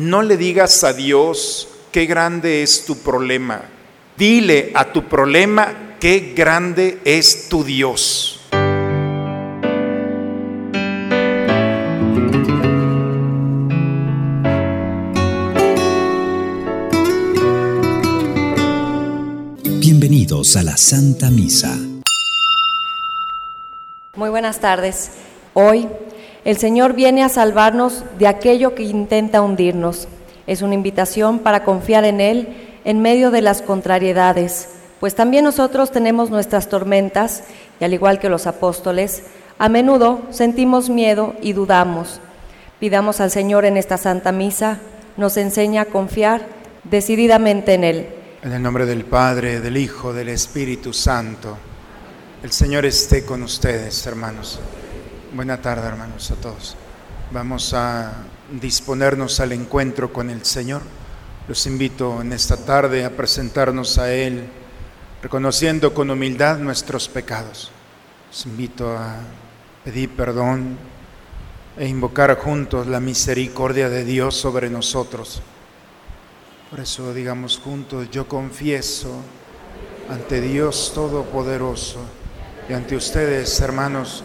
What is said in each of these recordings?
No le digas a Dios qué grande es tu problema. Dile a tu problema qué grande es tu Dios. Bienvenidos a la Santa Misa. Muy buenas tardes. Hoy el Señor viene a salvarnos de aquello que intenta hundirnos. Es una invitación para confiar en Él en medio de las contrariedades, pues también nosotros tenemos nuestras tormentas y al igual que los apóstoles, a menudo sentimos miedo y dudamos. Pidamos al Señor en esta Santa Misa, nos enseña a confiar decididamente en Él. En el nombre del Padre, del Hijo, del Espíritu Santo. El Señor esté con ustedes, hermanos. Buena tarde, hermanos, a todos. Vamos a disponernos al encuentro con el Señor. Los invito en esta tarde a presentarnos a Él, reconociendo con humildad nuestros pecados. Los invito a pedir perdón e invocar juntos la misericordia de Dios sobre nosotros. Por eso digamos juntos, yo confieso ante Dios Todopoderoso y ante ustedes, hermanos,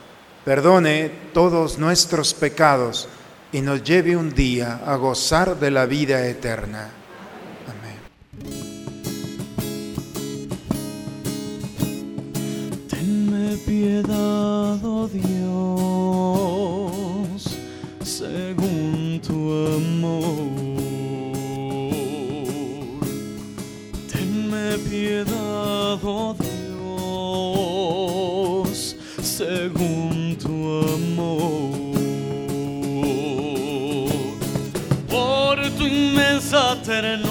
perdone todos nuestros pecados y nos lleve un día a gozar de la vida eterna. Amén. Tenme piedad, oh Dios, inmensa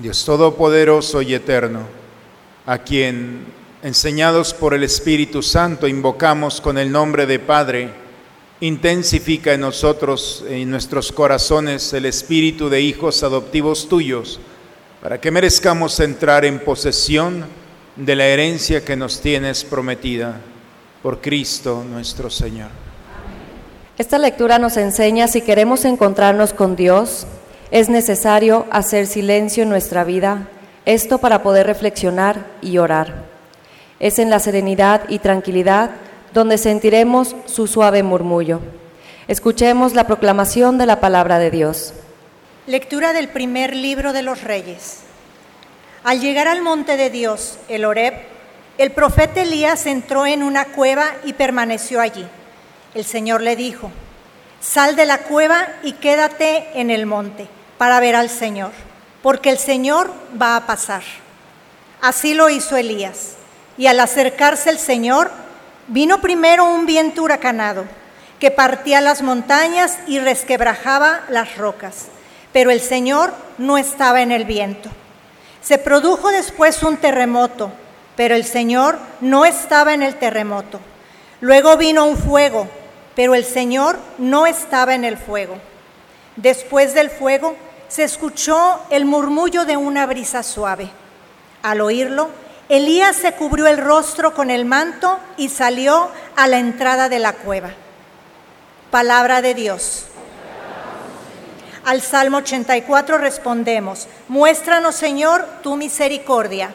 Dios Todopoderoso y Eterno, a quien, enseñados por el Espíritu Santo, invocamos con el nombre de Padre, intensifica en nosotros, en nuestros corazones, el espíritu de hijos adoptivos tuyos, para que merezcamos entrar en posesión de la herencia que nos tienes prometida por Cristo nuestro Señor. Esta lectura nos enseña si queremos encontrarnos con Dios, es necesario hacer silencio en nuestra vida, esto para poder reflexionar y orar. Es en la serenidad y tranquilidad donde sentiremos su suave murmullo. Escuchemos la proclamación de la palabra de Dios. Lectura del primer libro de los Reyes. Al llegar al monte de Dios, el Horeb, el profeta Elías entró en una cueva y permaneció allí. El Señor le dijo, sal de la cueva y quédate en el monte para ver al Señor, porque el Señor va a pasar. Así lo hizo Elías. Y al acercarse el Señor, vino primero un viento huracanado que partía las montañas y resquebrajaba las rocas. Pero el Señor no estaba en el viento. Se produjo después un terremoto, pero el Señor no estaba en el terremoto. Luego vino un fuego, pero el Señor no estaba en el fuego. Después del fuego se escuchó el murmullo de una brisa suave. Al oírlo, Elías se cubrió el rostro con el manto y salió a la entrada de la cueva. Palabra de Dios. Al Salmo 84 respondemos, muéstranos Señor tu misericordia.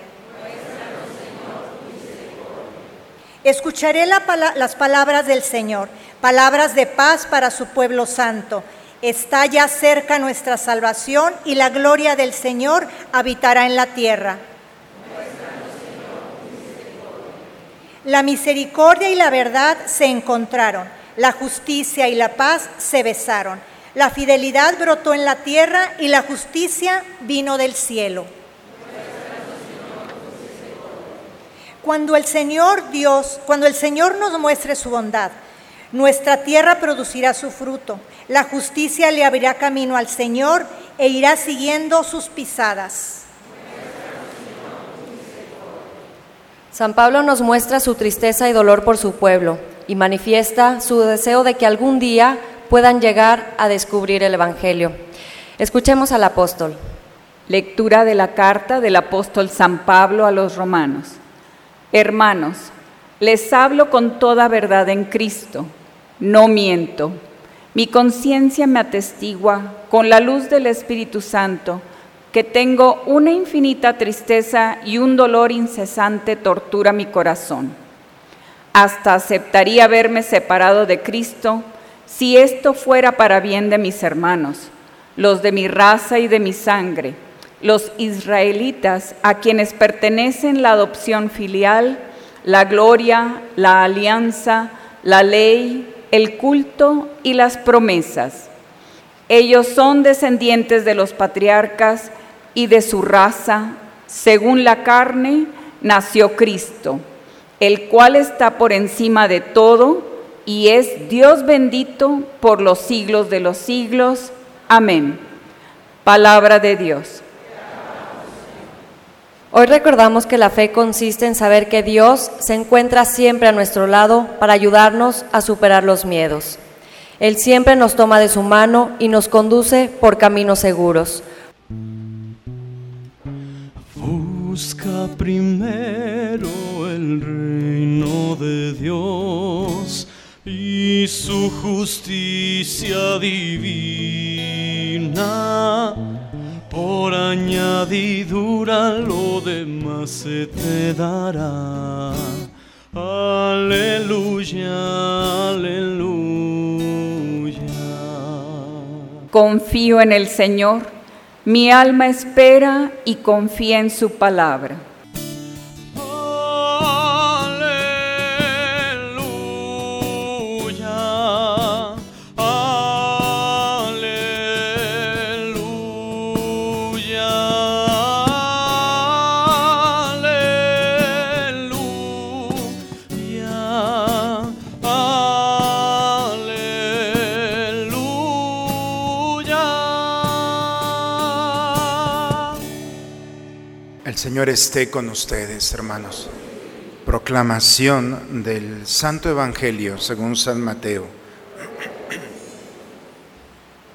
Escucharé las palabras del Señor, palabras de paz para su pueblo santo. Está ya cerca nuestra salvación y la gloria del Señor habitará en la tierra. La misericordia y la verdad se encontraron, la justicia y la paz se besaron. La fidelidad brotó en la tierra y la justicia vino del cielo. Cuando el Señor Dios, cuando el Señor nos muestre su bondad, nuestra tierra producirá su fruto. La justicia le abrirá camino al Señor e irá siguiendo sus pisadas. San Pablo nos muestra su tristeza y dolor por su pueblo y manifiesta su deseo de que algún día puedan llegar a descubrir el Evangelio. Escuchemos al apóstol. Lectura de la carta del apóstol San Pablo a los romanos. Hermanos, les hablo con toda verdad en Cristo, no miento. Mi conciencia me atestigua con la luz del Espíritu Santo que tengo una infinita tristeza y un dolor incesante tortura mi corazón. Hasta aceptaría verme separado de Cristo si esto fuera para bien de mis hermanos, los de mi raza y de mi sangre los israelitas a quienes pertenecen la adopción filial, la gloria, la alianza, la ley, el culto y las promesas. Ellos son descendientes de los patriarcas y de su raza, según la carne, nació Cristo, el cual está por encima de todo y es Dios bendito por los siglos de los siglos. Amén. Palabra de Dios. Hoy recordamos que la fe consiste en saber que Dios se encuentra siempre a nuestro lado para ayudarnos a superar los miedos. Él siempre nos toma de su mano y nos conduce por caminos seguros. Busca primero el reino de Dios y su justicia divina por añadidura lo demás se te dará. Aleluya, aleluya. Confío en el Señor, mi alma espera y confía en su palabra. Esté con ustedes, hermanos. Proclamación del Santo Evangelio según San Mateo.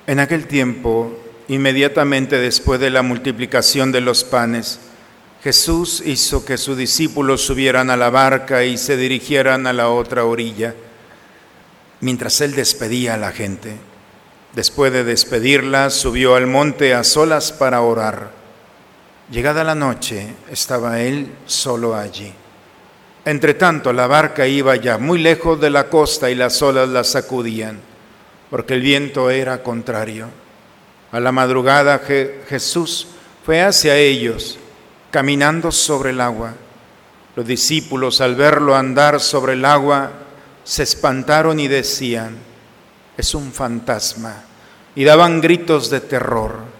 En aquel tiempo, inmediatamente después de la multiplicación de los panes, Jesús hizo que sus discípulos subieran a la barca y se dirigieran a la otra orilla, mientras él despedía a la gente. Después de despedirla, subió al monte a solas para orar. Llegada la noche, estaba él solo allí. Entre tanto, la barca iba ya muy lejos de la costa y las olas la sacudían, porque el viento era contrario. A la madrugada Jesús fue hacia ellos, caminando sobre el agua. Los discípulos al verlo andar sobre el agua se espantaron y decían, es un fantasma, y daban gritos de terror.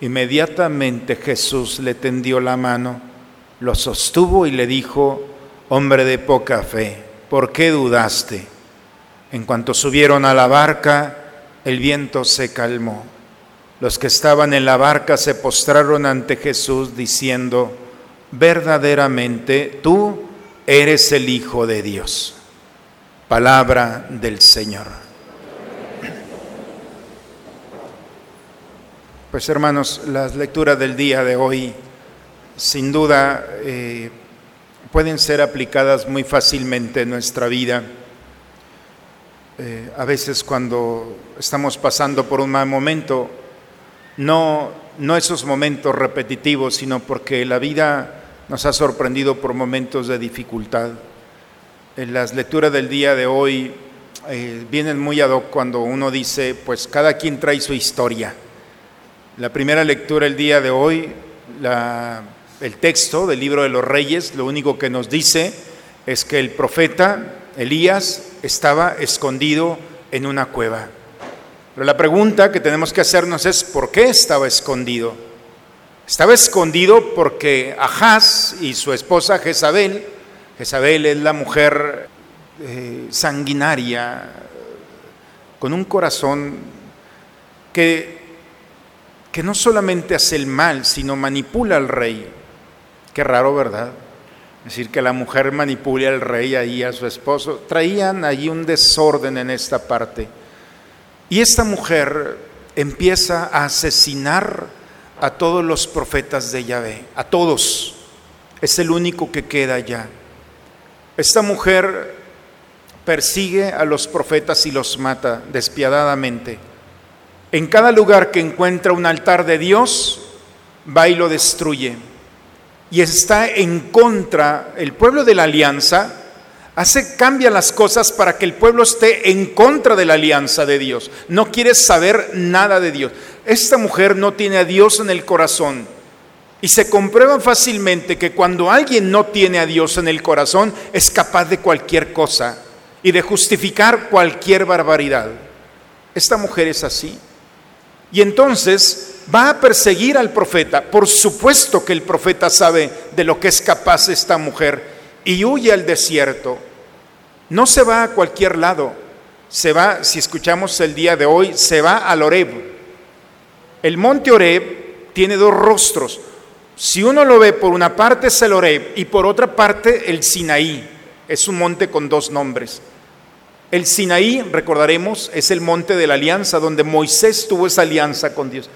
Inmediatamente Jesús le tendió la mano, lo sostuvo y le dijo, Hombre de poca fe, ¿por qué dudaste? En cuanto subieron a la barca, el viento se calmó. Los que estaban en la barca se postraron ante Jesús diciendo, verdaderamente tú eres el Hijo de Dios. Palabra del Señor. Pues hermanos, las lecturas del día de hoy sin duda eh, pueden ser aplicadas muy fácilmente en nuestra vida. Eh, a veces cuando estamos pasando por un mal momento, no, no esos momentos repetitivos, sino porque la vida nos ha sorprendido por momentos de dificultad. En las lecturas del día de hoy eh, vienen muy ad hoc cuando uno dice, pues cada quien trae su historia. La primera lectura el día de hoy, el texto del libro de los reyes, lo único que nos dice es que el profeta Elías estaba escondido en una cueva. Pero la pregunta que tenemos que hacernos es, ¿por qué estaba escondido? Estaba escondido porque Ahaz y su esposa Jezabel, Jezabel es la mujer eh, sanguinaria, con un corazón que, que no solamente hace el mal, sino manipula al rey. Qué raro, ¿verdad? Es decir, que la mujer manipule al rey ahí, a su esposo. Traían allí un desorden en esta parte. Y esta mujer empieza a asesinar a todos los profetas de Yahvé, a todos. Es el único que queda ya. Esta mujer persigue a los profetas y los mata despiadadamente. En cada lugar que encuentra un altar de Dios, va y lo destruye. Y está en contra, el pueblo de la alianza, hace cambia las cosas para que el pueblo esté en contra de la alianza de Dios. No quiere saber nada de Dios. Esta mujer no tiene a Dios en el corazón. Y se comprueba fácilmente que cuando alguien no tiene a Dios en el corazón es capaz de cualquier cosa y de justificar cualquier barbaridad. Esta mujer es así. Y entonces va a perseguir al profeta. Por supuesto que el profeta sabe de lo que es capaz esta mujer y huye al desierto. No se va a cualquier lado, se va, si escuchamos el día de hoy, se va al Oreb. El monte Oreb tiene dos rostros. Si uno lo ve por una parte es el Oreb y por otra parte el Sinaí. Es un monte con dos nombres. El Sinaí, recordaremos, es el monte de la alianza donde Moisés tuvo esa alianza con Dios.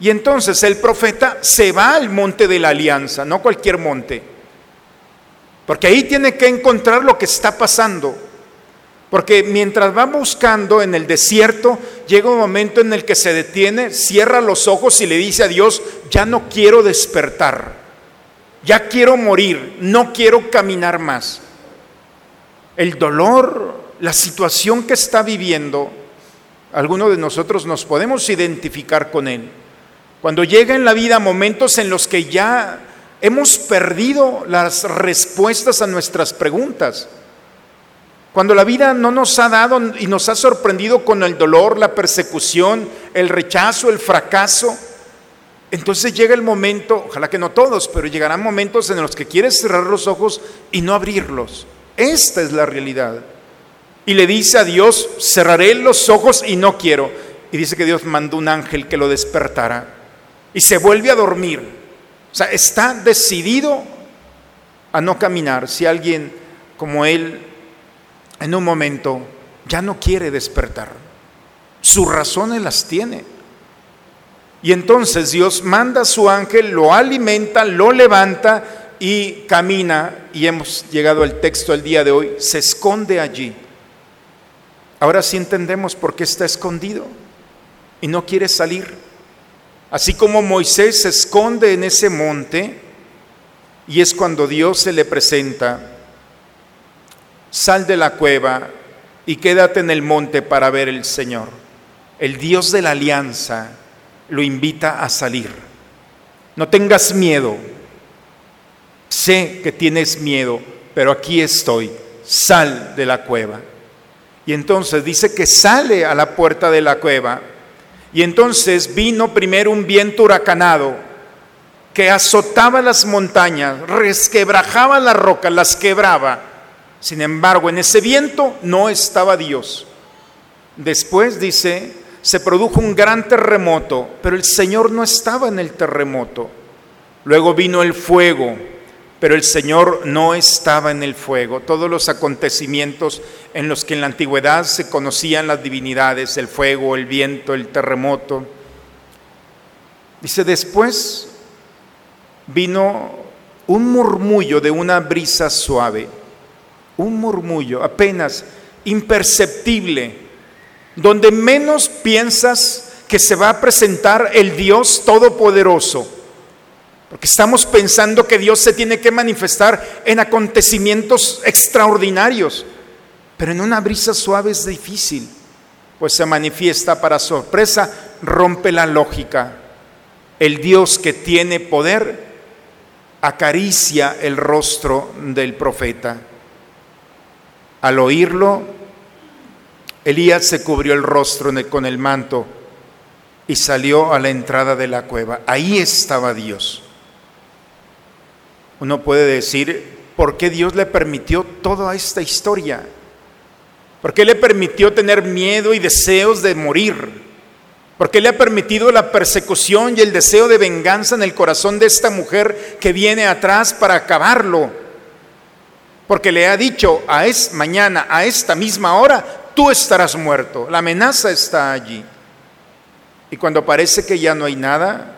Y entonces el profeta se va al monte de la alianza, no cualquier monte. Porque ahí tiene que encontrar lo que está pasando. Porque mientras va buscando en el desierto, llega un momento en el que se detiene, cierra los ojos y le dice a Dios, ya no quiero despertar, ya quiero morir, no quiero caminar más. El dolor, la situación que está viviendo, algunos de nosotros nos podemos identificar con él. Cuando llega en la vida momentos en los que ya hemos perdido las respuestas a nuestras preguntas. Cuando la vida no nos ha dado y nos ha sorprendido con el dolor, la persecución, el rechazo, el fracaso, entonces llega el momento, ojalá que no todos, pero llegarán momentos en los que quieres cerrar los ojos y no abrirlos. Esta es la realidad. Y le dice a Dios, cerraré los ojos y no quiero. Y dice que Dios mandó un ángel que lo despertara. Y se vuelve a dormir. O sea, está decidido a no caminar. Si alguien como él en un momento ya no quiere despertar, sus razones las tiene. Y entonces Dios manda a su ángel, lo alimenta, lo levanta y camina, y hemos llegado al texto del día de hoy, se esconde allí. Ahora sí entendemos por qué está escondido y no quiere salir. Así como Moisés se esconde en ese monte, y es cuando Dios se le presenta, sal de la cueva y quédate en el monte para ver el Señor. El Dios de la alianza lo invita a salir. No tengas miedo. Sé que tienes miedo, pero aquí estoy. Sal de la cueva. Y entonces dice que sale a la puerta de la cueva. Y entonces vino primero un viento huracanado que azotaba las montañas, resquebrajaba las rocas, las quebraba. Sin embargo, en ese viento no estaba Dios. Después dice, se produjo un gran terremoto, pero el Señor no estaba en el terremoto. Luego vino el fuego, pero el Señor no estaba en el fuego. Todos los acontecimientos en los que en la antigüedad se conocían las divinidades, el fuego, el viento, el terremoto. Dice, después vino un murmullo de una brisa suave, un murmullo apenas imperceptible, donde menos piensas que se va a presentar el Dios Todopoderoso porque estamos pensando que Dios se tiene que manifestar en acontecimientos extraordinarios. Pero en una brisa suave es difícil, pues se manifiesta para sorpresa, rompe la lógica. El Dios que tiene poder acaricia el rostro del profeta. Al oírlo, Elías se cubrió el rostro con el manto y salió a la entrada de la cueva. Ahí estaba Dios. Uno puede decir, ¿por qué Dios le permitió toda esta historia? ¿Por qué le permitió tener miedo y deseos de morir? ¿Por qué le ha permitido la persecución y el deseo de venganza en el corazón de esta mujer que viene atrás para acabarlo? Porque le ha dicho a es mañana, a esta misma hora, tú estarás muerto. La amenaza está allí. Y cuando parece que ya no hay nada,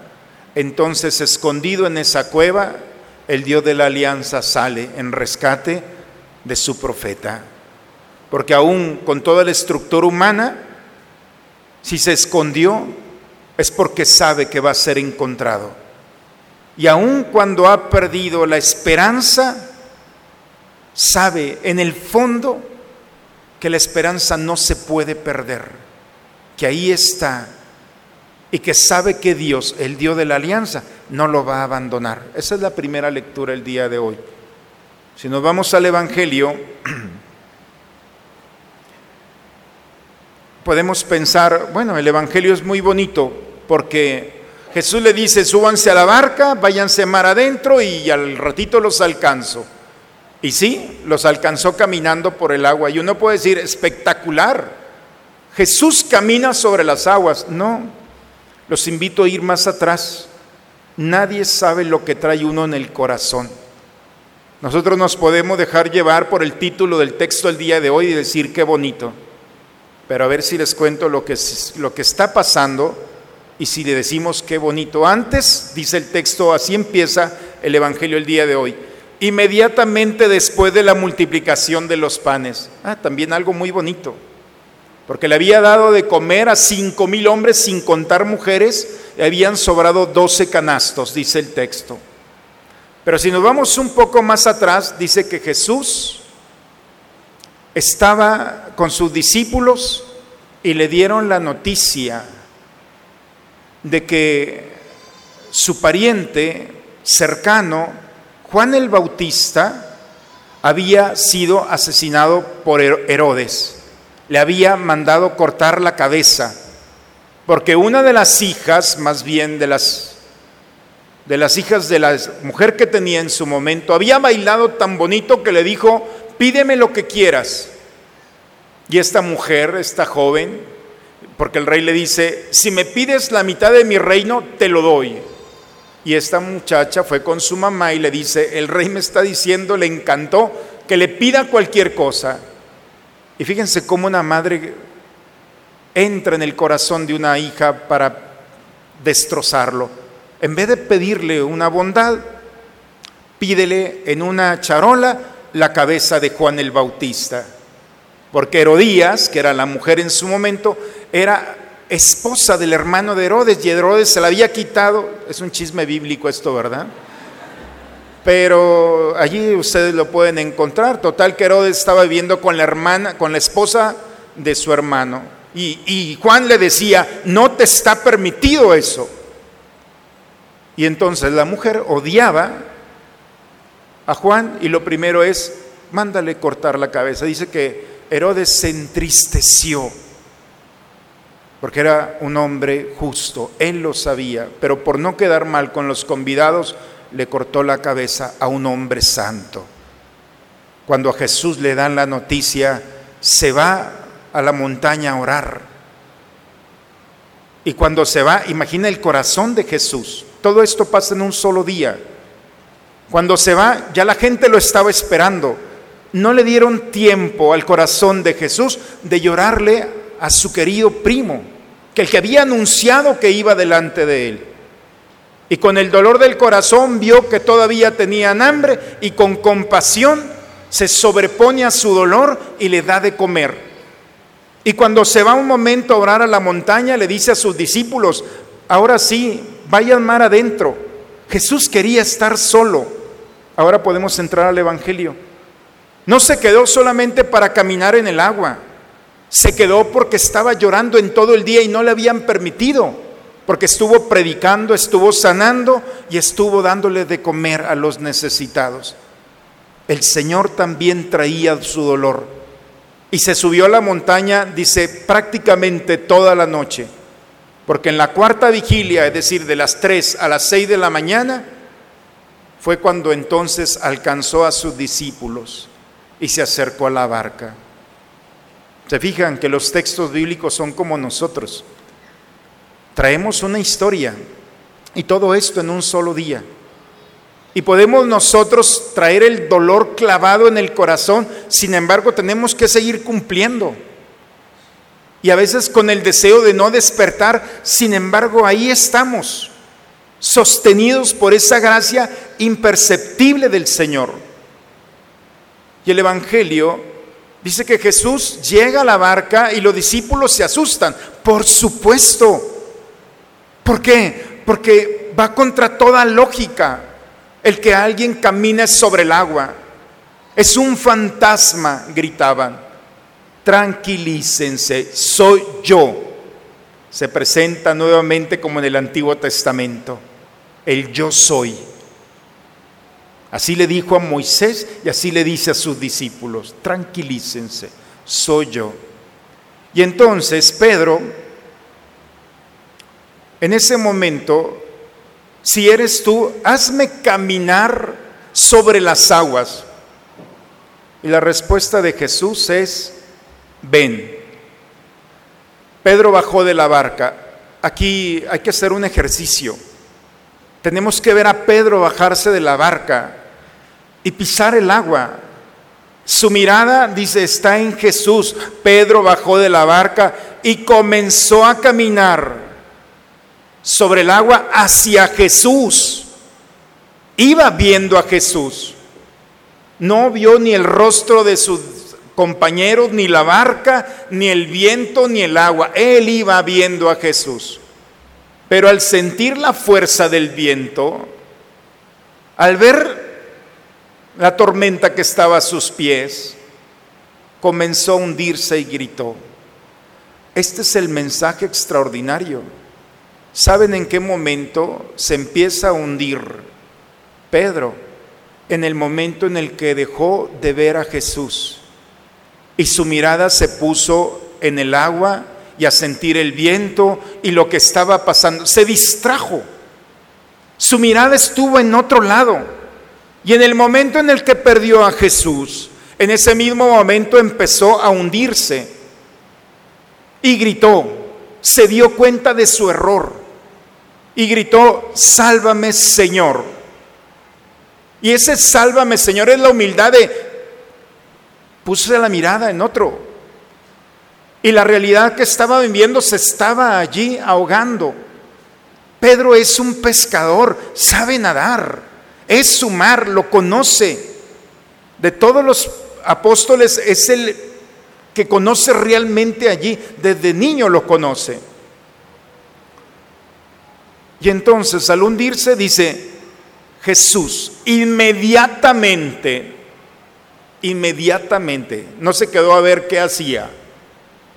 entonces escondido en esa cueva, el Dios de la alianza sale en rescate de su profeta. Porque aún con toda la estructura humana, si se escondió, es porque sabe que va a ser encontrado. Y aún cuando ha perdido la esperanza, sabe en el fondo que la esperanza no se puede perder, que ahí está y que sabe que Dios, el Dios de la alianza, no lo va a abandonar. Esa es la primera lectura el día de hoy. Si nos vamos al Evangelio, podemos pensar, bueno, el Evangelio es muy bonito porque Jesús le dice, súbanse a la barca, váyanse mar adentro y al ratito los alcanzo. Y sí, los alcanzó caminando por el agua. Y uno puede decir, espectacular, Jesús camina sobre las aguas. No, los invito a ir más atrás. Nadie sabe lo que trae uno en el corazón. Nosotros nos podemos dejar llevar por el título del texto del día de hoy y decir qué bonito. Pero a ver si les cuento lo que, lo que está pasando y si le decimos qué bonito. Antes, dice el texto, así empieza el Evangelio el día de hoy. Inmediatamente después de la multiplicación de los panes. Ah, también algo muy bonito porque le había dado de comer a cinco mil hombres sin contar mujeres, y habían sobrado doce canastos, dice el texto. Pero si nos vamos un poco más atrás, dice que Jesús estaba con sus discípulos y le dieron la noticia de que su pariente cercano, Juan el Bautista, había sido asesinado por Herodes le había mandado cortar la cabeza, porque una de las hijas, más bien de las de las hijas de la mujer que tenía en su momento, había bailado tan bonito que le dijo, pídeme lo que quieras. Y esta mujer, esta joven, porque el rey le dice, si me pides la mitad de mi reino, te lo doy. Y esta muchacha fue con su mamá y le dice, el rey me está diciendo, le encantó, que le pida cualquier cosa. Y fíjense cómo una madre entra en el corazón de una hija para destrozarlo. En vez de pedirle una bondad, pídele en una charola la cabeza de Juan el Bautista. Porque Herodías, que era la mujer en su momento, era esposa del hermano de Herodes y Herodes se la había quitado. Es un chisme bíblico esto, ¿verdad? Pero allí ustedes lo pueden encontrar. Total que Herodes estaba viviendo con la hermana, con la esposa de su hermano. Y, y Juan le decía, no te está permitido eso. Y entonces la mujer odiaba a Juan y lo primero es, mándale cortar la cabeza. Dice que Herodes se entristeció porque era un hombre justo, él lo sabía, pero por no quedar mal con los convidados, le cortó la cabeza a un hombre santo. Cuando a Jesús le dan la noticia, se va a la montaña a orar. Y cuando se va, imagina el corazón de Jesús. Todo esto pasa en un solo día. Cuando se va, ya la gente lo estaba esperando. No le dieron tiempo al corazón de Jesús de llorarle a su querido primo, que el que había anunciado que iba delante de él. Y con el dolor del corazón vio que todavía tenían hambre y con compasión se sobrepone a su dolor y le da de comer. Y cuando se va un momento a orar a la montaña, le dice a sus discípulos, ahora sí, vayan mar adentro. Jesús quería estar solo. Ahora podemos entrar al Evangelio. No se quedó solamente para caminar en el agua, se quedó porque estaba llorando en todo el día y no le habían permitido, porque estuvo predicando, estuvo sanando y estuvo dándole de comer a los necesitados. El Señor también traía su dolor y se subió a la montaña, dice, prácticamente toda la noche, porque en la cuarta vigilia, es decir, de las 3 a las 6 de la mañana, fue cuando entonces alcanzó a sus discípulos y se acercó a la barca. Se fijan que los textos bíblicos son como nosotros. Traemos una historia y todo esto en un solo día. Y podemos nosotros traer el dolor clavado en el corazón, sin embargo tenemos que seguir cumpliendo. Y a veces con el deseo de no despertar, sin embargo ahí estamos, sostenidos por esa gracia imperceptible del Señor. Y el Evangelio dice que Jesús llega a la barca y los discípulos se asustan. Por supuesto. ¿Por qué? Porque va contra toda lógica el que alguien camine sobre el agua. Es un fantasma, gritaban. Tranquilícense, soy yo. Se presenta nuevamente como en el Antiguo Testamento, el yo soy. Así le dijo a Moisés y así le dice a sus discípulos, tranquilícense, soy yo. Y entonces Pedro, en ese momento, si eres tú, hazme caminar sobre las aguas. Y la respuesta de Jesús es, ven. Pedro bajó de la barca. Aquí hay que hacer un ejercicio. Tenemos que ver a Pedro bajarse de la barca y pisar el agua. Su mirada, dice, está en Jesús. Pedro bajó de la barca y comenzó a caminar sobre el agua hacia Jesús. Iba viendo a Jesús. No vio ni el rostro de sus compañeros, ni la barca, ni el viento, ni el agua. Él iba viendo a Jesús. Pero al sentir la fuerza del viento, al ver la tormenta que estaba a sus pies, comenzó a hundirse y gritó. Este es el mensaje extraordinario. ¿Saben en qué momento se empieza a hundir Pedro? En el momento en el que dejó de ver a Jesús y su mirada se puso en el agua y a sentir el viento y lo que estaba pasando. Se distrajo. Su mirada estuvo en otro lado. Y en el momento en el que perdió a Jesús, en ese mismo momento empezó a hundirse y gritó, se dio cuenta de su error y gritó, sálvame Señor. Y ese sálvame Señor es la humildad de, puse la mirada en otro. Y la realidad que estaba viviendo se estaba allí ahogando. Pedro es un pescador, sabe nadar Es su mar, lo conoce. De todos los apóstoles es el que conoce realmente allí. Desde niño lo conoce. Y entonces al hundirse dice, Jesús inmediatamente, inmediatamente, no se quedó a ver qué hacía,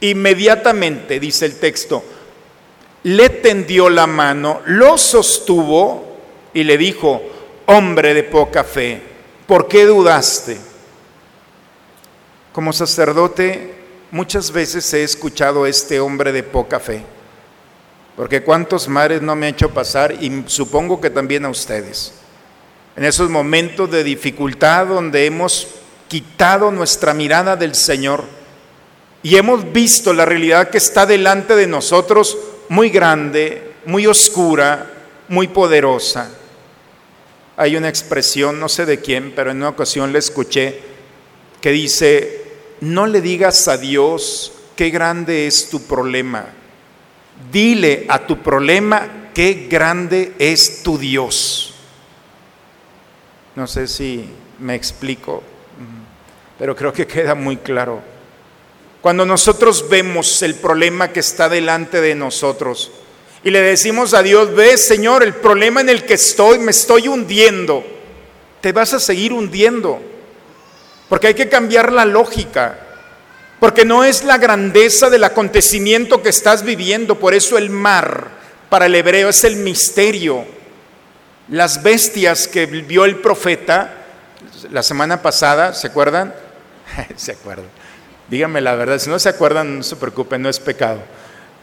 inmediatamente, dice el texto, le tendió la mano, lo sostuvo y le dijo, hombre de poca fe, ¿por qué dudaste? Como sacerdote muchas veces he escuchado a este hombre de poca fe, porque cuántos mares no me ha hecho pasar y supongo que también a ustedes. En esos momentos de dificultad donde hemos quitado nuestra mirada del Señor y hemos visto la realidad que está delante de nosotros muy grande, muy oscura, muy poderosa. Hay una expresión, no sé de quién, pero en una ocasión le escuché, que dice, no le digas a Dios qué grande es tu problema, dile a tu problema qué grande es tu Dios. No sé si me explico, pero creo que queda muy claro. Cuando nosotros vemos el problema que está delante de nosotros y le decimos a Dios, ve Señor, el problema en el que estoy, me estoy hundiendo, te vas a seguir hundiendo. Porque hay que cambiar la lógica. Porque no es la grandeza del acontecimiento que estás viviendo. Por eso el mar para el hebreo es el misterio. Las bestias que vio el profeta la semana pasada, ¿se acuerdan? se acuerdan Díganme la verdad, si no se acuerdan, no se preocupen, no es pecado.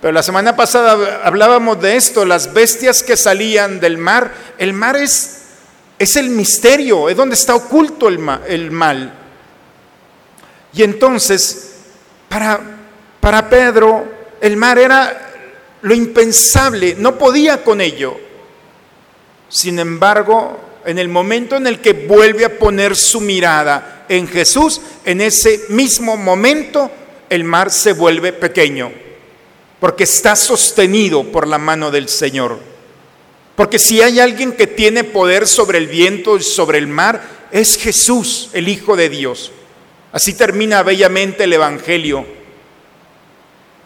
Pero la semana pasada hablábamos de esto, las bestias que salían del mar. El mar es, es el misterio, es donde está oculto el, el mal. Y entonces, para, Pedro, el mar era lo impensable, no podía con ello. Sin embargo, en el momento en el que vuelve a poner su mirada en Jesús, en ese mismo momento el mar se vuelve pequeño, porque está sostenido por la mano del Señor. Porque si hay alguien que tiene poder sobre el viento y sobre el mar, es Jesús, el Hijo de Dios. Así termina bellamente el Evangelio,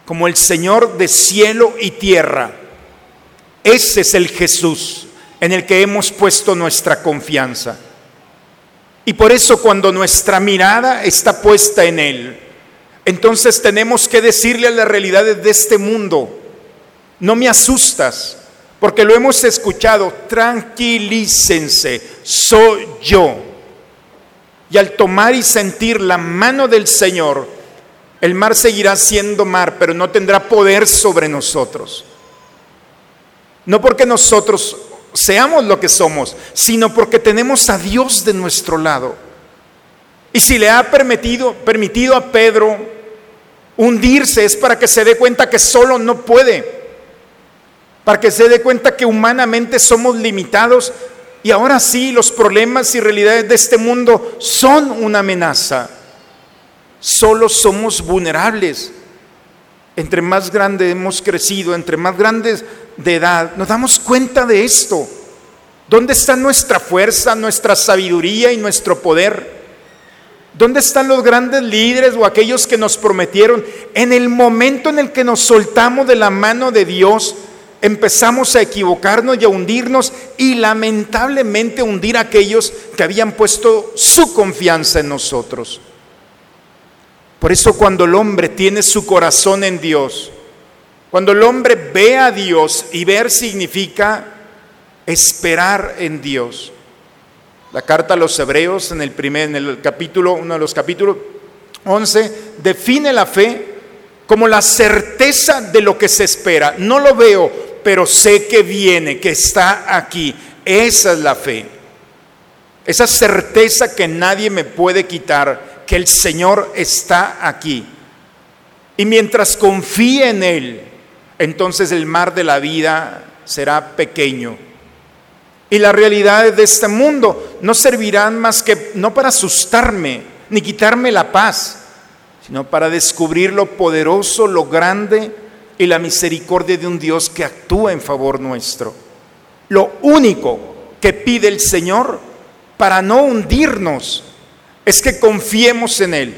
como el Señor de cielo y tierra. Ese es el Jesús en el que hemos puesto nuestra confianza. Y por eso cuando nuestra mirada está puesta en Él, entonces tenemos que decirle a las realidades de este mundo, no me asustas, porque lo hemos escuchado, tranquilícense, soy yo. Y al tomar y sentir la mano del Señor, el mar seguirá siendo mar, pero no tendrá poder sobre nosotros. No porque nosotros seamos lo que somos, sino porque tenemos a Dios de nuestro lado. Y si le ha permitido, permitido a Pedro hundirse es para que se dé cuenta que solo no puede, para que se dé cuenta que humanamente somos limitados y ahora sí los problemas y realidades de este mundo son una amenaza. Solo somos vulnerables. Entre más grande hemos crecido, entre más grandes de edad, nos damos cuenta de esto. ¿Dónde está nuestra fuerza, nuestra sabiduría y nuestro poder? ¿Dónde están los grandes líderes o aquellos que nos prometieron? En el momento en el que nos soltamos de la mano de Dios, empezamos a equivocarnos y a hundirnos y lamentablemente hundir a aquellos que habían puesto su confianza en nosotros. Por eso cuando el hombre tiene su corazón en Dios, cuando el hombre ve a Dios y ver significa esperar en Dios. La carta a los hebreos en el primer en el capítulo, uno de los capítulos 11 define la fe como la certeza de lo que se espera. No lo veo, pero sé que viene, que está aquí. Esa es la fe. Esa certeza que nadie me puede quitar, que el Señor está aquí. Y mientras confíe en Él, entonces el mar de la vida será pequeño. Y las realidades de este mundo no servirán más que no para asustarme ni quitarme la paz, sino para descubrir lo poderoso, lo grande y la misericordia de un Dios que actúa en favor nuestro. Lo único que pide el Señor para no hundirnos, es que confiemos en Él.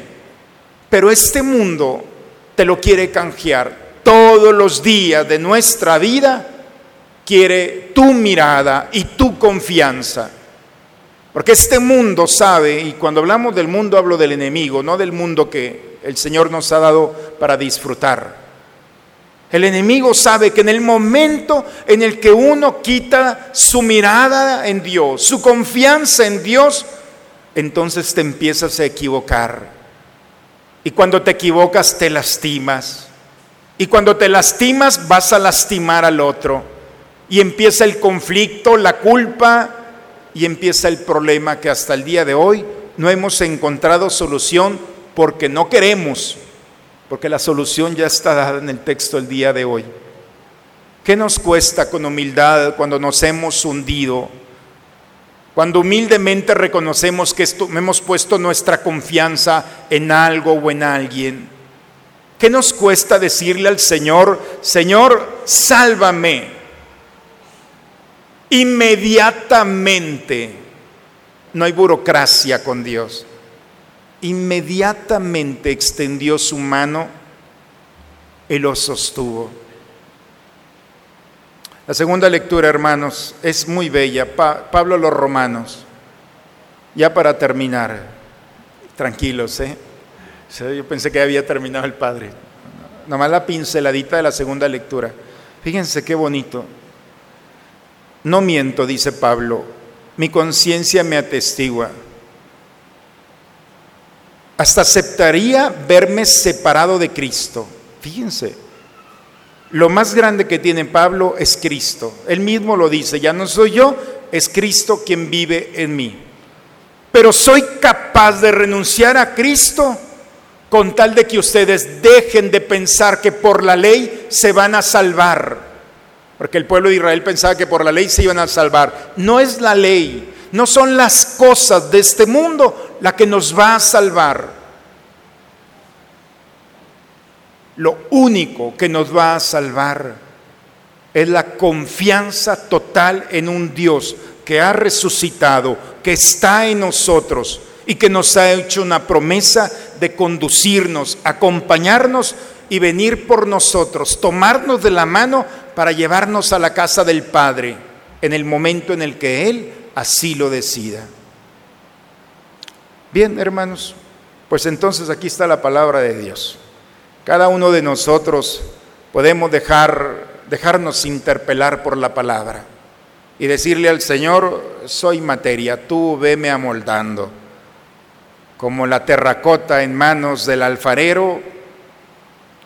Pero este mundo te lo quiere canjear. Todos los días de nuestra vida quiere tu mirada y tu confianza. Porque este mundo sabe, y cuando hablamos del mundo hablo del enemigo, no del mundo que el Señor nos ha dado para disfrutar. El enemigo sabe que en el momento en el que uno quita su mirada en Dios, su confianza en Dios, entonces te empiezas a equivocar. Y cuando te equivocas te lastimas. Y cuando te lastimas vas a lastimar al otro. Y empieza el conflicto, la culpa, y empieza el problema que hasta el día de hoy no hemos encontrado solución porque no queremos, porque la solución ya está dada en el texto el día de hoy. ¿Qué nos cuesta con humildad cuando nos hemos hundido? Cuando humildemente reconocemos que hemos puesto nuestra confianza en algo o en alguien. ¿Qué nos cuesta decirle al Señor, Señor, sálvame? Inmediatamente, no hay burocracia con Dios, inmediatamente extendió su mano y lo sostuvo. La segunda lectura, hermanos, es muy bella. Pablo a los romanos. Ya para terminar, tranquilos, ¿eh? Yo pensé que había terminado el Padre. Nomás la pinceladita de la segunda lectura. Fíjense qué bonito. No miento, dice Pablo, mi conciencia me atestigua. Hasta aceptaría verme separado de Cristo. Fíjense, lo más grande que tiene Pablo es Cristo. Él mismo lo dice, ya no soy yo, es Cristo quien vive en mí. Pero soy capaz de renunciar a Cristo con tal de que ustedes dejen de pensar que por la ley se van a salvar porque el pueblo de Israel pensaba que por la ley se iban a salvar. No es la ley, no son las cosas de este mundo la que nos va a salvar. Lo único que nos va a salvar es la confianza total en un Dios que ha resucitado, que está en nosotros y que nos ha hecho una promesa de conducirnos, acompañarnos y venir por nosotros, tomarnos de la mano para llevarnos a la casa del Padre en el momento en el que Él así lo decida. Bien, hermanos, pues entonces aquí está la palabra de Dios. Cada uno de nosotros podemos dejar, dejarnos interpelar por la palabra y decirle al Señor, soy materia, tú veme amoldando. Como la terracota en manos del alfarero,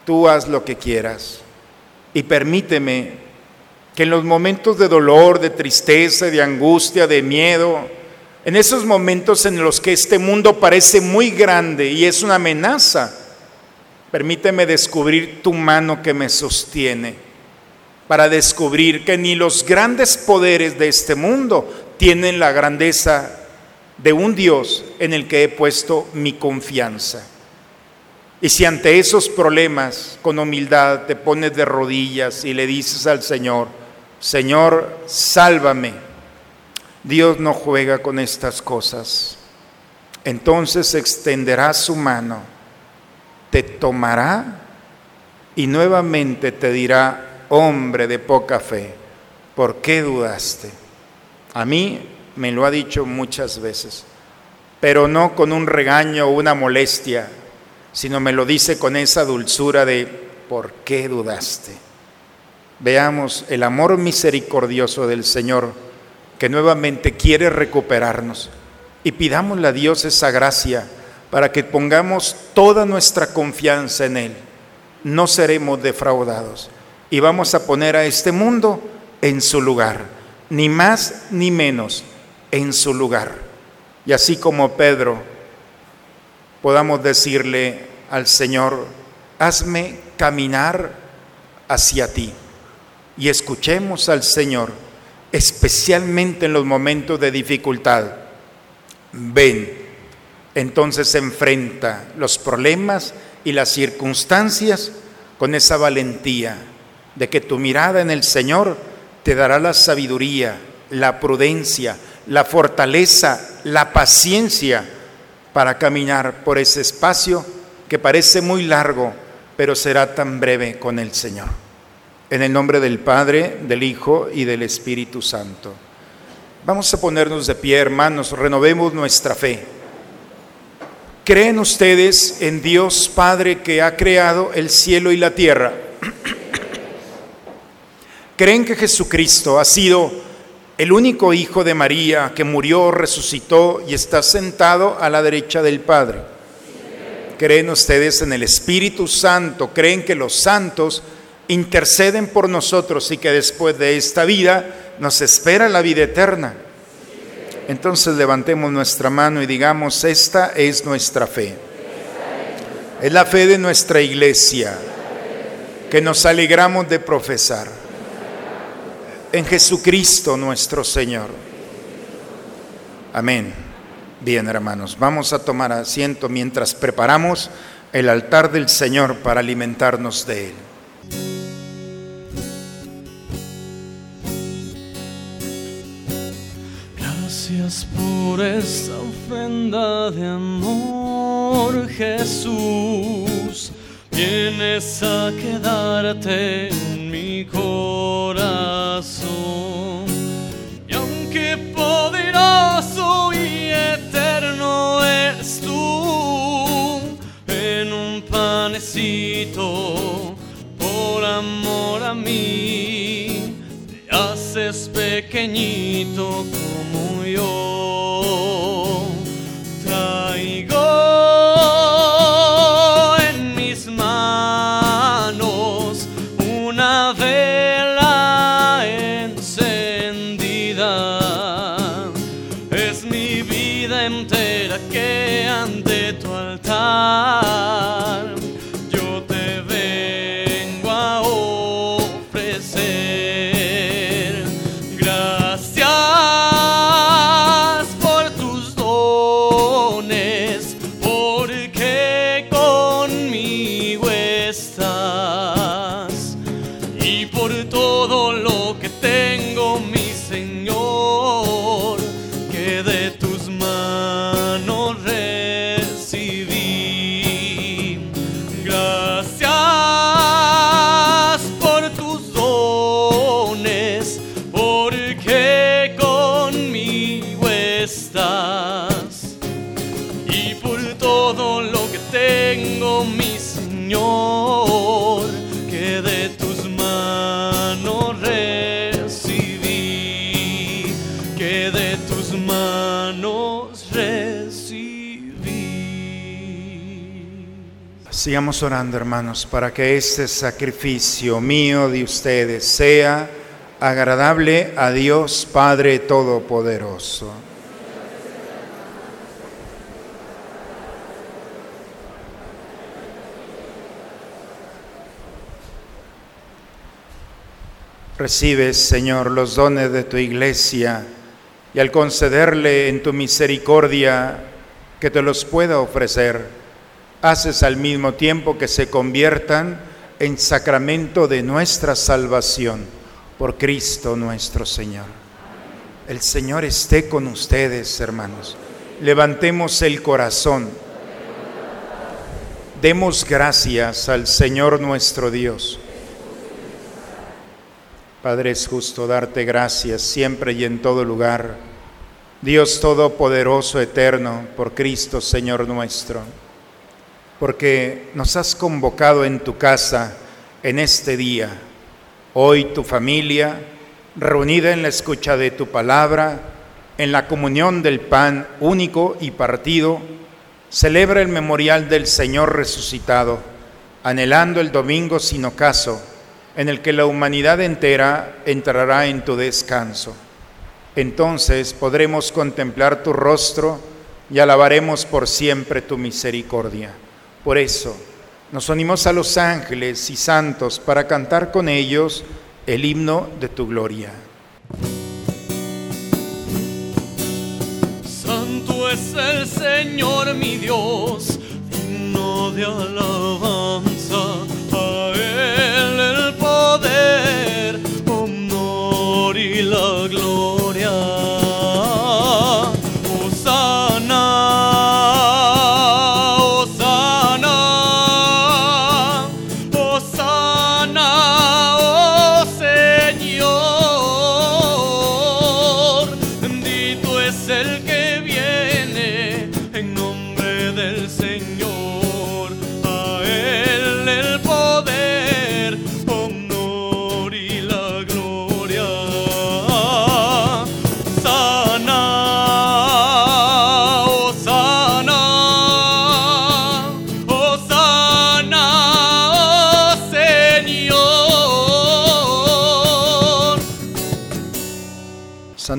tú haz lo que quieras. Y permíteme que en los momentos de dolor, de tristeza, de angustia, de miedo, en esos momentos en los que este mundo parece muy grande y es una amenaza, permíteme descubrir tu mano que me sostiene, para descubrir que ni los grandes poderes de este mundo tienen la grandeza de un Dios en el que he puesto mi confianza. Y si ante esos problemas con humildad te pones de rodillas y le dices al Señor, Señor, sálvame, Dios no juega con estas cosas. Entonces extenderá su mano, te tomará y nuevamente te dirá, hombre de poca fe, ¿por qué dudaste? A mí me lo ha dicho muchas veces, pero no con un regaño o una molestia sino me lo dice con esa dulzura de ¿por qué dudaste? Veamos el amor misericordioso del Señor que nuevamente quiere recuperarnos y pidámosle a Dios esa gracia para que pongamos toda nuestra confianza en Él. No seremos defraudados y vamos a poner a este mundo en su lugar, ni más ni menos, en su lugar. Y así como Pedro podamos decirle al Señor, hazme caminar hacia ti. Y escuchemos al Señor, especialmente en los momentos de dificultad. Ven, entonces enfrenta los problemas y las circunstancias con esa valentía de que tu mirada en el Señor te dará la sabiduría, la prudencia, la fortaleza, la paciencia para caminar por ese espacio que parece muy largo, pero será tan breve con el Señor. En el nombre del Padre, del Hijo y del Espíritu Santo. Vamos a ponernos de pie, hermanos, renovemos nuestra fe. ¿Creen ustedes en Dios Padre que ha creado el cielo y la tierra? ¿Creen que Jesucristo ha sido el único Hijo de María que murió, resucitó y está sentado a la derecha del Padre? ¿Creen ustedes en el Espíritu Santo? ¿Creen que los santos interceden por nosotros y que después de esta vida nos espera la vida eterna? Entonces levantemos nuestra mano y digamos, esta es nuestra fe. Es la fe de nuestra iglesia que nos alegramos de profesar. En Jesucristo nuestro Señor. Amén. Bien, hermanos, vamos a tomar asiento mientras preparamos el altar del Señor para alimentarnos de Él. Por esa ofrenda de amor, Jesús. Vienes a quedarte en mi corazón. Y aunque poderoso y eterno eres tú, en un panecito, por amor a mí, te haces pequeñito Sigamos orando, hermanos, para que este sacrificio mío de ustedes sea agradable a Dios Padre Todopoderoso. Recibes, Señor, los dones de tu iglesia y al concederle en tu misericordia que te los pueda ofrecer, haces al mismo tiempo que se conviertan en sacramento de nuestra salvación por Cristo nuestro Señor. El Señor esté con ustedes, hermanos. Levantemos el corazón. Demos gracias al Señor nuestro Dios. Padre, es justo darte gracias siempre y en todo lugar. Dios Todopoderoso, eterno, por Cristo, Señor nuestro, porque nos has convocado en tu casa en este día. Hoy tu familia, reunida en la escucha de tu palabra, en la comunión del pan único y partido, celebra el memorial del Señor resucitado, anhelando el domingo sin ocaso en el que la humanidad entera entrará en tu descanso. Entonces podremos contemplar tu rostro y alabaremos por siempre tu misericordia. Por eso nos unimos a los ángeles y santos para cantar con ellos el himno de tu gloria. Santo es el Señor mi Dios, digno de alabanza.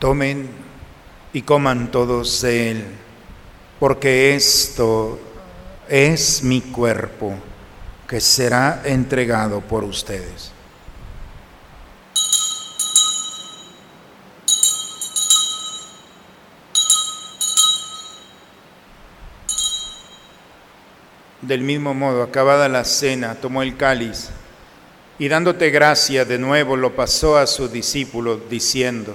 tomen y coman todos de él, porque esto es mi cuerpo que será entregado por ustedes. Del mismo modo, acabada la cena, tomó el cáliz y dándote gracia de nuevo lo pasó a sus discípulos diciendo,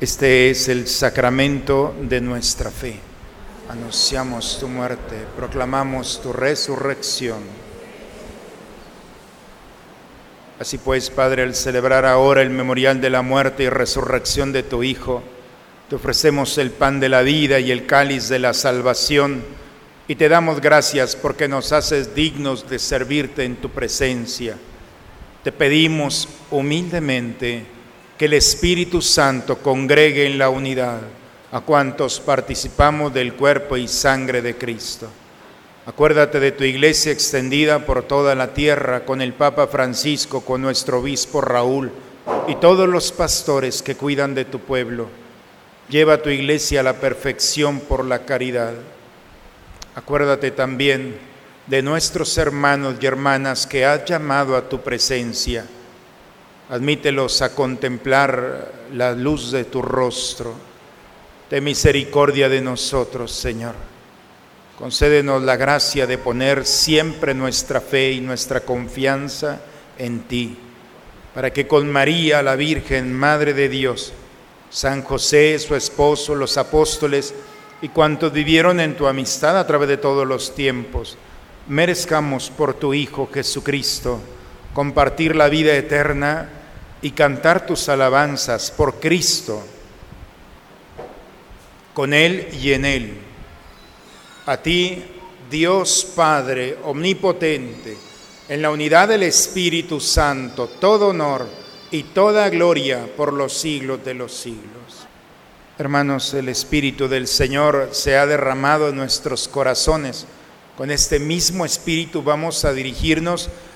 Este es el sacramento de nuestra fe. Anunciamos tu muerte, proclamamos tu resurrección. Así pues, Padre, al celebrar ahora el memorial de la muerte y resurrección de tu Hijo, te ofrecemos el pan de la vida y el cáliz de la salvación y te damos gracias porque nos haces dignos de servirte en tu presencia. Te pedimos humildemente, que el Espíritu Santo congregue en la unidad a cuantos participamos del cuerpo y sangre de Cristo. Acuérdate de tu iglesia extendida por toda la tierra con el Papa Francisco, con nuestro obispo Raúl y todos los pastores que cuidan de tu pueblo. Lleva tu iglesia a la perfección por la caridad. Acuérdate también de nuestros hermanos y hermanas que has llamado a tu presencia Admítelos a contemplar la luz de tu rostro. Ten misericordia de nosotros, Señor. Concédenos la gracia de poner siempre nuestra fe y nuestra confianza en ti, para que con María, la Virgen, Madre de Dios, San José, su esposo, los apóstoles y cuantos vivieron en tu amistad a través de todos los tiempos, merezcamos por tu Hijo Jesucristo compartir la vida eterna y cantar tus alabanzas por Cristo, con Él y en Él. A ti, Dios Padre Omnipotente, en la unidad del Espíritu Santo, todo honor y toda gloria por los siglos de los siglos. Hermanos, el Espíritu del Señor se ha derramado en nuestros corazones. Con este mismo Espíritu vamos a dirigirnos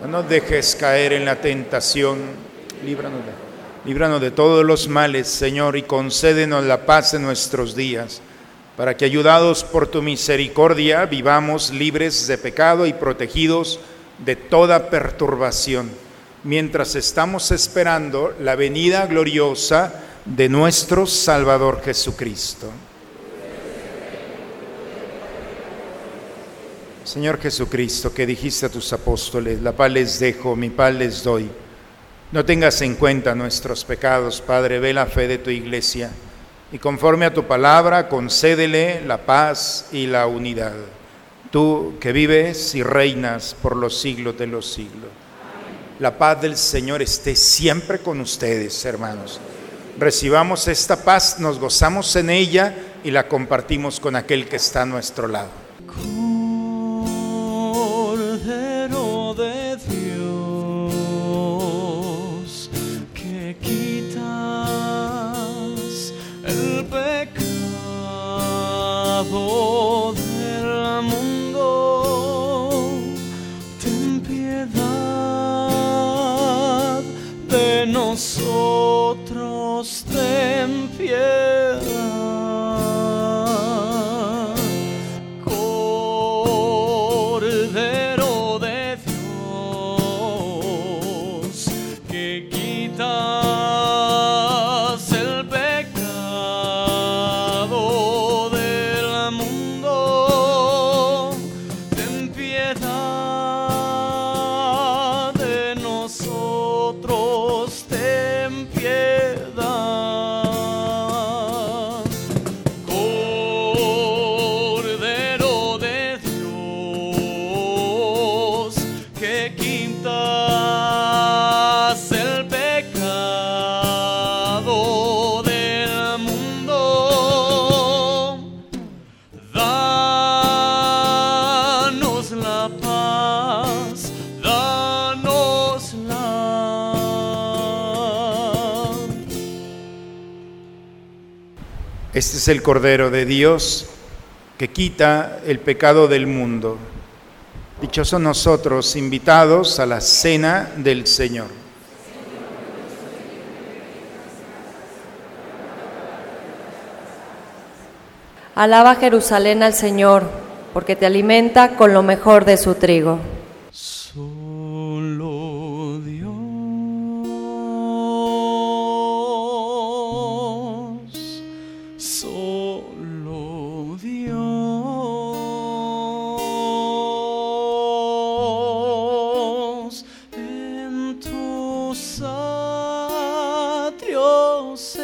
no nos dejes caer en la tentación. Líbranos de, líbranos de todos los males, Señor, y concédenos la paz en nuestros días, para que, ayudados por tu misericordia, vivamos libres de pecado y protegidos de toda perturbación, mientras estamos esperando la venida gloriosa de nuestro Salvador Jesucristo. Señor Jesucristo, que dijiste a tus apóstoles, la paz les dejo, mi paz les doy. No tengas en cuenta nuestros pecados, Padre, ve la fe de tu iglesia y conforme a tu palabra, concédele la paz y la unidad. Tú que vives y reinas por los siglos de los siglos. La paz del Señor esté siempre con ustedes, hermanos. Recibamos esta paz, nos gozamos en ella y la compartimos con aquel que está a nuestro lado. pecado del mundo. Ten piedad de nosotros, ten piedad. Es el Cordero de Dios que quita el pecado del mundo. Dichosos nosotros invitados a la cena del Señor. Alaba Jerusalén al Señor, porque te alimenta con lo mejor de su trigo. so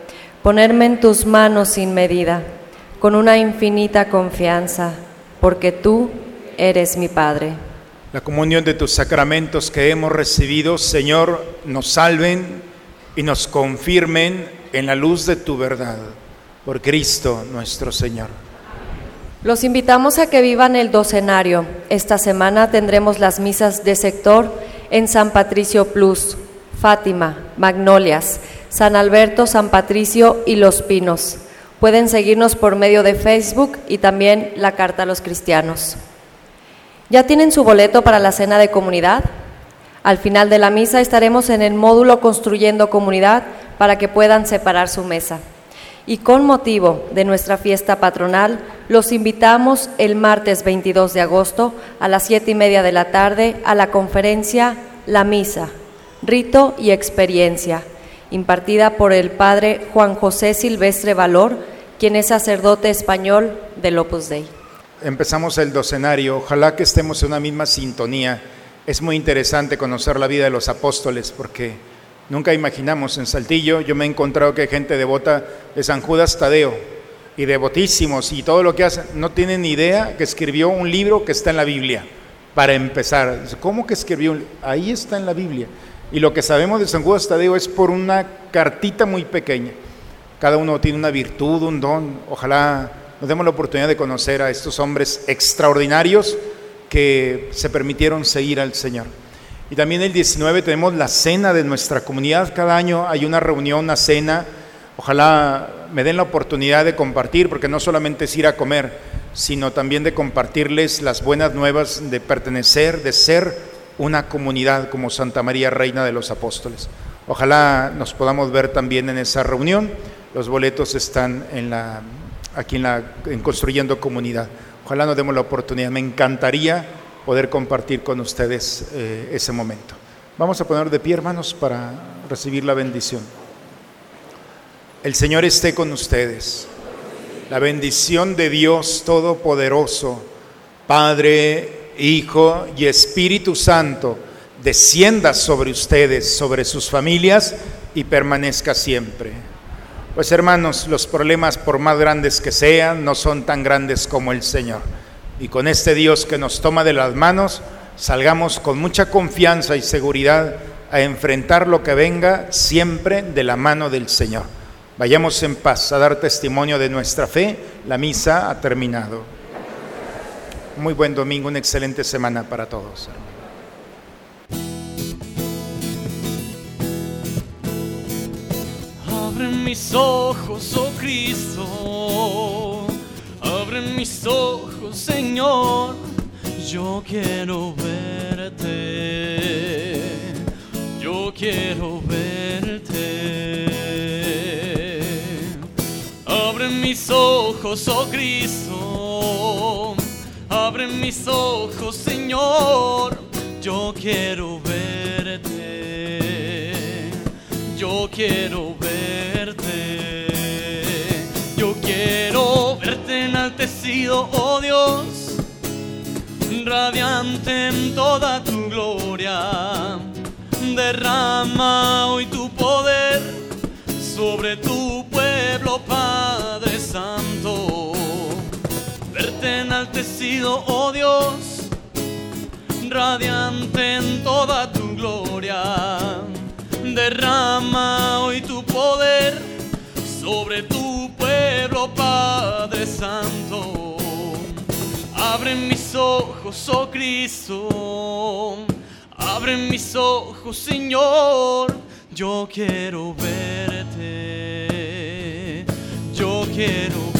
ponerme en tus manos sin medida, con una infinita confianza, porque tú eres mi Padre. La comunión de tus sacramentos que hemos recibido, Señor, nos salven y nos confirmen en la luz de tu verdad. Por Cristo nuestro Señor. Los invitamos a que vivan el docenario. Esta semana tendremos las misas de sector en San Patricio Plus, Fátima, Magnolias, San Alberto, San Patricio y Los Pinos. Pueden seguirnos por medio de Facebook y también la Carta a los Cristianos. ¿Ya tienen su boleto para la cena de comunidad? Al final de la misa estaremos en el módulo Construyendo Comunidad para que puedan separar su mesa. Y con motivo de nuestra fiesta patronal, los invitamos el martes 22 de agosto a las siete y media de la tarde a la conferencia La Misa, Rito y Experiencia, impartida por el padre Juan José Silvestre Valor, quien es sacerdote español del Opus Dei. Empezamos el docenario, ojalá que estemos en una misma sintonía. Es muy interesante conocer la vida de los apóstoles porque nunca imaginamos en Saltillo, yo me he encontrado que hay gente devota de San Judas Tadeo y devotísimos y todo lo que hacen, no tienen ni idea que escribió un libro que está en la Biblia, para empezar. ¿Cómo que escribió? un- Ahí está en la Biblia. Y lo que sabemos de San Judas es por una cartita muy pequeña. Cada uno tiene una virtud, un don. Ojalá nos demos la oportunidad de conocer a estos hombres extraordinarios que se permitieron seguir al Señor. Y también el 19 tenemos la cena de nuestra comunidad. Cada año hay una reunión, una cena. Ojalá me den la oportunidad de compartir, porque no solamente es ir a comer, sino también de compartirles las buenas nuevas de pertenecer, de ser una comunidad como Santa María, Reina de los Apóstoles. Ojalá nos podamos ver también en esa reunión. Los boletos están en la, aquí en, la, en Construyendo Comunidad. Ojalá nos demos la oportunidad. Me encantaría poder compartir con ustedes eh, ese momento. Vamos a poner de pie, hermanos, para recibir la bendición. El Señor esté con ustedes. La bendición de Dios Todopoderoso, Padre, Hijo y Espíritu Santo, descienda sobre ustedes, sobre sus familias y permanezca siempre. Pues hermanos, los problemas, por más grandes que sean, no son tan grandes como el Señor. Y con este Dios que nos toma de las manos, salgamos con mucha confianza y seguridad a enfrentar lo que venga siempre de la mano del Señor. Vayamos en paz a dar testimonio de nuestra fe. La misa ha terminado. Muy buen domingo, una excelente semana para todos. Abre mis ojos, oh Cristo. Abre mis ojos, Señor. Yo quiero verte. Yo quiero verte. Abre mis ojos, oh Cristo. Abre mis ojos, Señor. Yo quiero verte. Yo quiero verte. Yo quiero verte enaltecido, oh Dios, radiante en toda tu gloria. Derrama hoy tu poder sobre tu oh Dios, radiante en toda tu gloria. Derrama hoy tu poder sobre tu pueblo, Padre Santo. Abre mis ojos, oh Cristo. Abre mis ojos, Señor. Yo quiero verte. Yo quiero